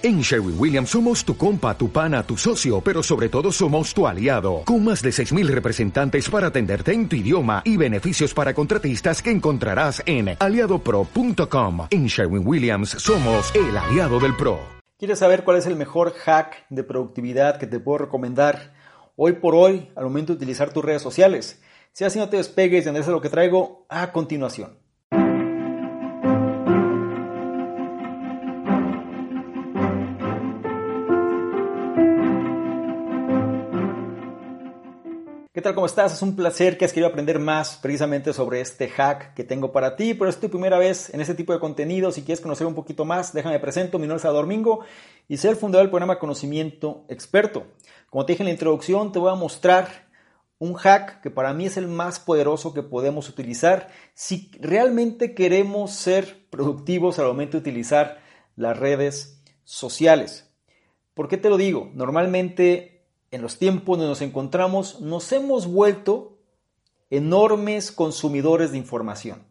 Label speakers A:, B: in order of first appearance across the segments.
A: En Sherwin Williams somos tu compa, tu pana, tu socio, pero sobre todo somos tu aliado, con más de 6.000 representantes para atenderte en tu idioma y beneficios para contratistas que encontrarás en aliadopro.com. En Sherwin Williams somos el aliado del PRO.
B: ¿Quieres saber cuál es el mejor hack de productividad que te puedo recomendar hoy por hoy al momento de utilizar tus redes sociales? Si así no te despegues de lo que traigo a continuación. ¿Qué tal? ¿Cómo estás? Es un placer que has querido aprender más precisamente sobre este hack que tengo para ti, pero es tu primera vez en este tipo de contenido. Si quieres conocer un poquito más, déjame presento. Mi nombre es Adormingo y soy el fundador del programa Conocimiento Experto. Como te dije en la introducción, te voy a mostrar un hack que para mí es el más poderoso que podemos utilizar si realmente queremos ser productivos al momento de utilizar las redes sociales. ¿Por qué te lo digo? Normalmente en los tiempos donde nos encontramos, nos hemos vuelto enormes consumidores de información.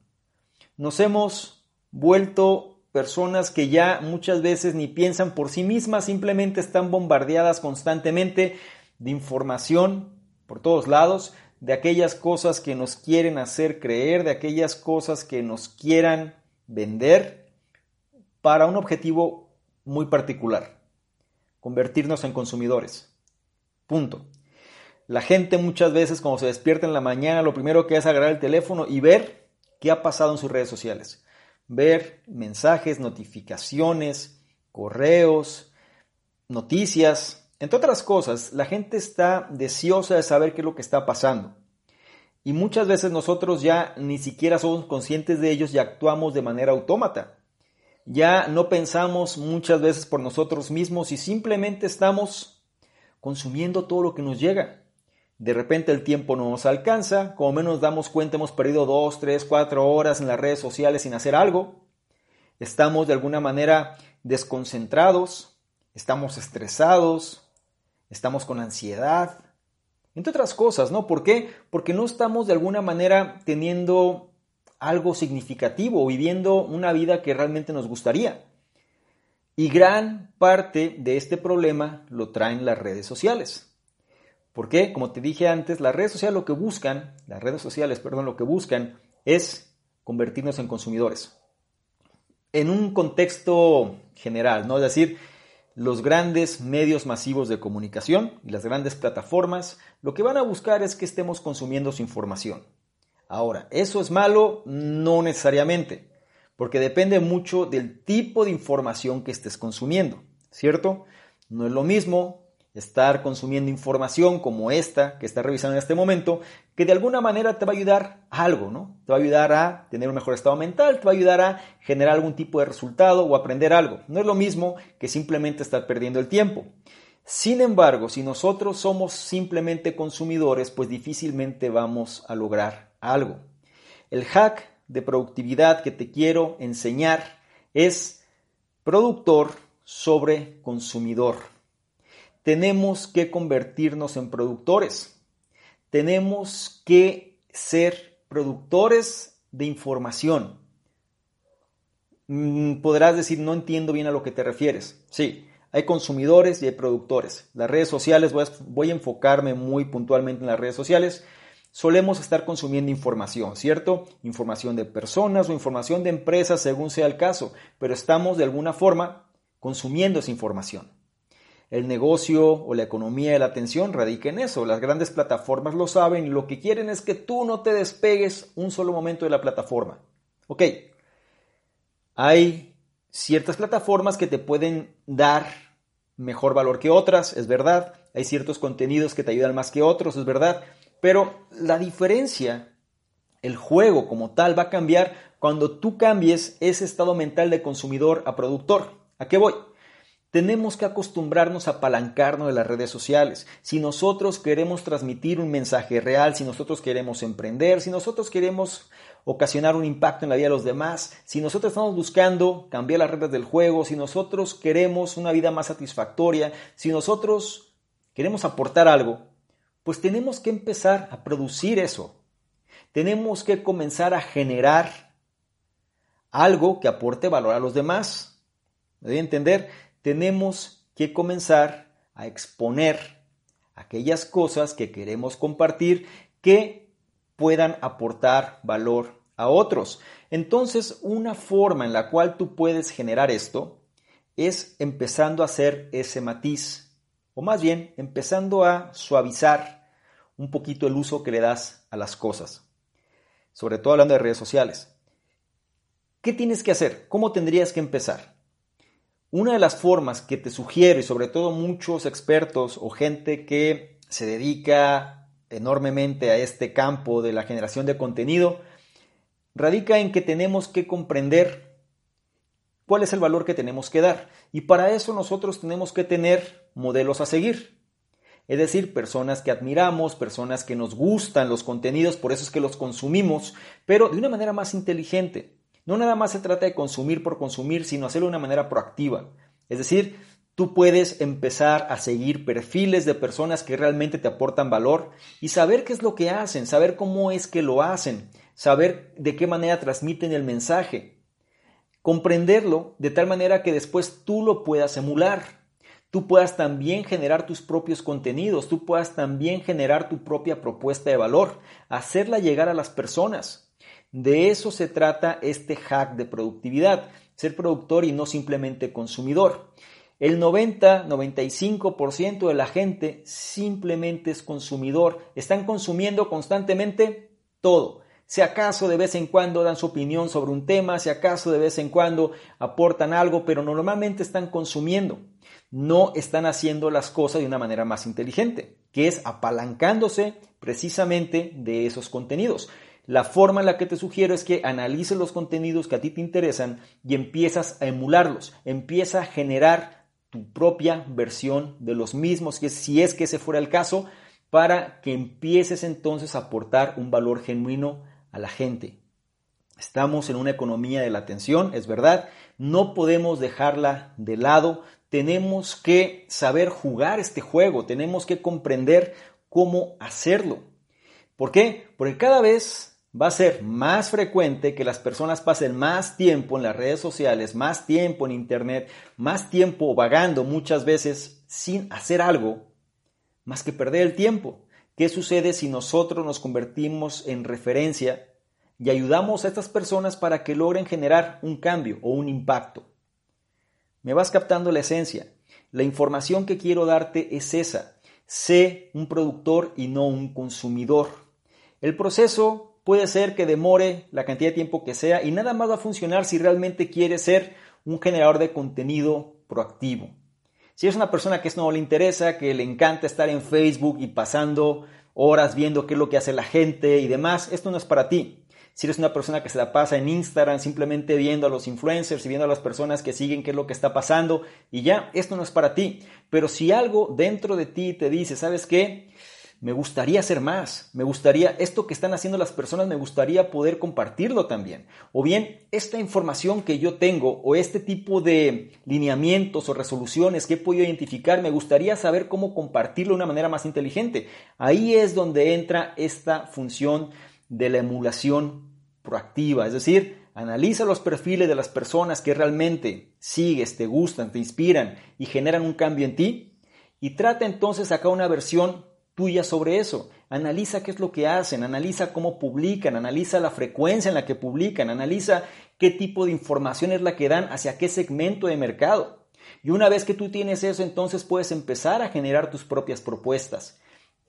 B: Nos hemos vuelto personas que ya muchas veces ni piensan por sí mismas, simplemente están bombardeadas constantemente de información por todos lados, de aquellas cosas que nos quieren hacer creer, de aquellas cosas que nos quieran vender para un objetivo muy particular, convertirnos en consumidores. Punto. La gente muchas veces cuando se despierta en la mañana lo primero que hace es agarrar el teléfono y ver qué ha pasado en sus redes sociales. Ver mensajes, notificaciones, correos, noticias. Entre otras cosas, la gente está deseosa de saber qué es lo que está pasando. Y muchas veces nosotros ya ni siquiera somos conscientes de ellos y actuamos de manera autómata. Ya no pensamos muchas veces por nosotros mismos y simplemente estamos consumiendo todo lo que nos llega. De repente el tiempo no nos alcanza, como menos damos cuenta hemos perdido dos, tres, cuatro horas en las redes sociales sin hacer algo. Estamos de alguna manera desconcentrados, estamos estresados, estamos con ansiedad, entre otras cosas, ¿no? ¿Por qué? Porque no estamos de alguna manera teniendo algo significativo viviendo una vida que realmente nos gustaría. Y gran parte de este problema lo traen las redes sociales. ¿Por qué? Como te dije antes, las redes sociales lo que buscan, las redes sociales, perdón, lo que buscan es convertirnos en consumidores. En un contexto general, ¿no? Es decir, los grandes medios masivos de comunicación y las grandes plataformas lo que van a buscar es que estemos consumiendo su información. Ahora, ¿eso es malo? No necesariamente porque depende mucho del tipo de información que estés consumiendo, ¿cierto? No es lo mismo estar consumiendo información como esta que estás revisando en este momento, que de alguna manera te va a ayudar a algo, ¿no? Te va a ayudar a tener un mejor estado mental, te va a ayudar a generar algún tipo de resultado o aprender algo. No es lo mismo que simplemente estar perdiendo el tiempo. Sin embargo, si nosotros somos simplemente consumidores, pues difícilmente vamos a lograr algo. El hack de productividad que te quiero enseñar es productor sobre consumidor. Tenemos que convertirnos en productores. Tenemos que ser productores de información. Mm, podrás decir, no entiendo bien a lo que te refieres. Sí, hay consumidores y hay productores. Las redes sociales, voy a, voy a enfocarme muy puntualmente en las redes sociales solemos estar consumiendo información, ¿cierto? Información de personas o información de empresas según sea el caso, pero estamos de alguna forma consumiendo esa información. El negocio o la economía de la atención radica en eso. Las grandes plataformas lo saben y lo que quieren es que tú no te despegues un solo momento de la plataforma. Ok, hay ciertas plataformas que te pueden dar mejor valor que otras, es verdad. Hay ciertos contenidos que te ayudan más que otros, es verdad. Pero la diferencia, el juego como tal, va a cambiar cuando tú cambies ese estado mental de consumidor a productor. ¿A qué voy? Tenemos que acostumbrarnos a apalancarnos de las redes sociales. Si nosotros queremos transmitir un mensaje real, si nosotros queremos emprender, si nosotros queremos ocasionar un impacto en la vida de los demás, si nosotros estamos buscando cambiar las reglas del juego, si nosotros queremos una vida más satisfactoria, si nosotros queremos aportar algo, pues tenemos que empezar a producir eso. Tenemos que comenzar a generar algo que aporte valor a los demás. ¿Me doy a entender? tenemos que comenzar a exponer aquellas cosas que queremos compartir que puedan aportar valor a otros. Entonces, una forma en la cual tú puedes generar esto es empezando a hacer ese matiz, o más bien empezando a suavizar un poquito el uso que le das a las cosas, sobre todo hablando de redes sociales. ¿Qué tienes que hacer? ¿Cómo tendrías que empezar? Una de las formas que te sugiero, y sobre todo muchos expertos o gente que se dedica enormemente a este campo de la generación de contenido, radica en que tenemos que comprender cuál es el valor que tenemos que dar. Y para eso nosotros tenemos que tener modelos a seguir. Es decir, personas que admiramos, personas que nos gustan los contenidos, por eso es que los consumimos, pero de una manera más inteligente. No nada más se trata de consumir por consumir, sino hacerlo de una manera proactiva. Es decir, tú puedes empezar a seguir perfiles de personas que realmente te aportan valor y saber qué es lo que hacen, saber cómo es que lo hacen, saber de qué manera transmiten el mensaje. Comprenderlo de tal manera que después tú lo puedas emular. Tú puedas también generar tus propios contenidos, tú puedas también generar tu propia propuesta de valor, hacerla llegar a las personas. De eso se trata este hack de productividad, ser productor y no simplemente consumidor. El 90-95% de la gente simplemente es consumidor. Están consumiendo constantemente todo. Si acaso de vez en cuando dan su opinión sobre un tema, si acaso de vez en cuando aportan algo, pero normalmente están consumiendo. No están haciendo las cosas de una manera más inteligente, que es apalancándose precisamente de esos contenidos. La forma en la que te sugiero es que analices los contenidos que a ti te interesan y empiezas a emularlos, empieza a generar tu propia versión de los mismos, si es que ese fuera el caso, para que empieces entonces a aportar un valor genuino a la gente. Estamos en una economía de la atención, es verdad, no podemos dejarla de lado, tenemos que saber jugar este juego, tenemos que comprender cómo hacerlo. ¿Por qué? Porque cada vez va a ser más frecuente que las personas pasen más tiempo en las redes sociales, más tiempo en Internet, más tiempo vagando muchas veces sin hacer algo, más que perder el tiempo. ¿Qué sucede si nosotros nos convertimos en referencia y ayudamos a estas personas para que logren generar un cambio o un impacto? Me vas captando la esencia. La información que quiero darte es esa. Sé un productor y no un consumidor. El proceso puede ser que demore la cantidad de tiempo que sea y nada más va a funcionar si realmente quiere ser un generador de contenido proactivo. Si es una persona que no le interesa, que le encanta estar en Facebook y pasando horas viendo qué es lo que hace la gente y demás, esto no es para ti. Si eres una persona que se la pasa en Instagram simplemente viendo a los influencers y viendo a las personas que siguen qué es lo que está pasando y ya, esto no es para ti. Pero si algo dentro de ti te dice, ¿sabes qué? Me gustaría hacer más, me gustaría, esto que están haciendo las personas, me gustaría poder compartirlo también. O bien, esta información que yo tengo o este tipo de lineamientos o resoluciones que he podido identificar, me gustaría saber cómo compartirlo de una manera más inteligente. Ahí es donde entra esta función de la emulación proactiva, es decir, analiza los perfiles de las personas que realmente sigues, te gustan, te inspiran y generan un cambio en ti y trata entonces acá una versión tuya sobre eso. Analiza qué es lo que hacen, analiza cómo publican, analiza la frecuencia en la que publican, analiza qué tipo de información es la que dan hacia qué segmento de mercado. Y una vez que tú tienes eso, entonces puedes empezar a generar tus propias propuestas.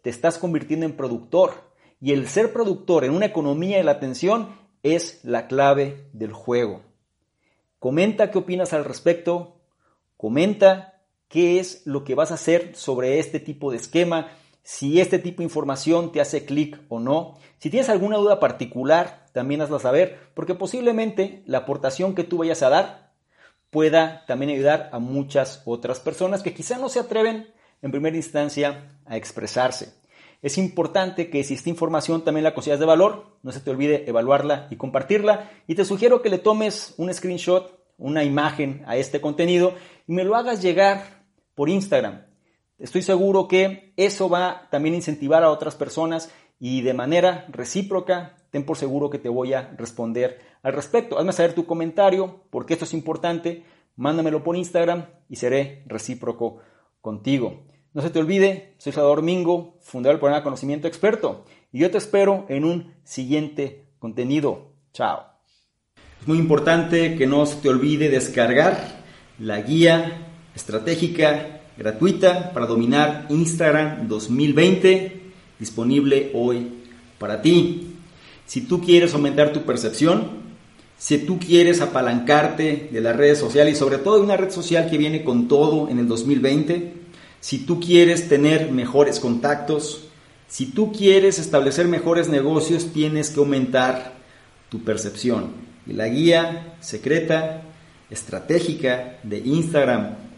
B: Te estás convirtiendo en productor. Y el ser productor en una economía de la atención es la clave del juego. Comenta qué opinas al respecto. Comenta qué es lo que vas a hacer sobre este tipo de esquema si este tipo de información te hace clic o no. Si tienes alguna duda particular, también hazla saber, porque posiblemente la aportación que tú vayas a dar pueda también ayudar a muchas otras personas que quizá no se atreven en primera instancia a expresarse. Es importante que si esta información también la consideras de valor, no se te olvide evaluarla y compartirla. Y te sugiero que le tomes un screenshot, una imagen a este contenido y me lo hagas llegar por Instagram. Estoy seguro que eso va también a incentivar a otras personas y de manera recíproca, ten por seguro que te voy a responder al respecto. Hazme saber tu comentario, porque esto es importante. mándamelo por Instagram y seré recíproco contigo. No se te olvide, soy Salvador Mingo, fundador del programa Conocimiento Experto, y yo te espero en un siguiente contenido. Chao. Es muy importante que no se te olvide descargar la guía estratégica gratuita para dominar Instagram 2020, disponible hoy para ti. Si tú quieres aumentar tu percepción, si tú quieres apalancarte de las redes sociales y sobre todo de una red social que viene con todo en el 2020, si tú quieres tener mejores contactos, si tú quieres establecer mejores negocios, tienes que aumentar tu percepción. Y la guía secreta, estratégica de Instagram,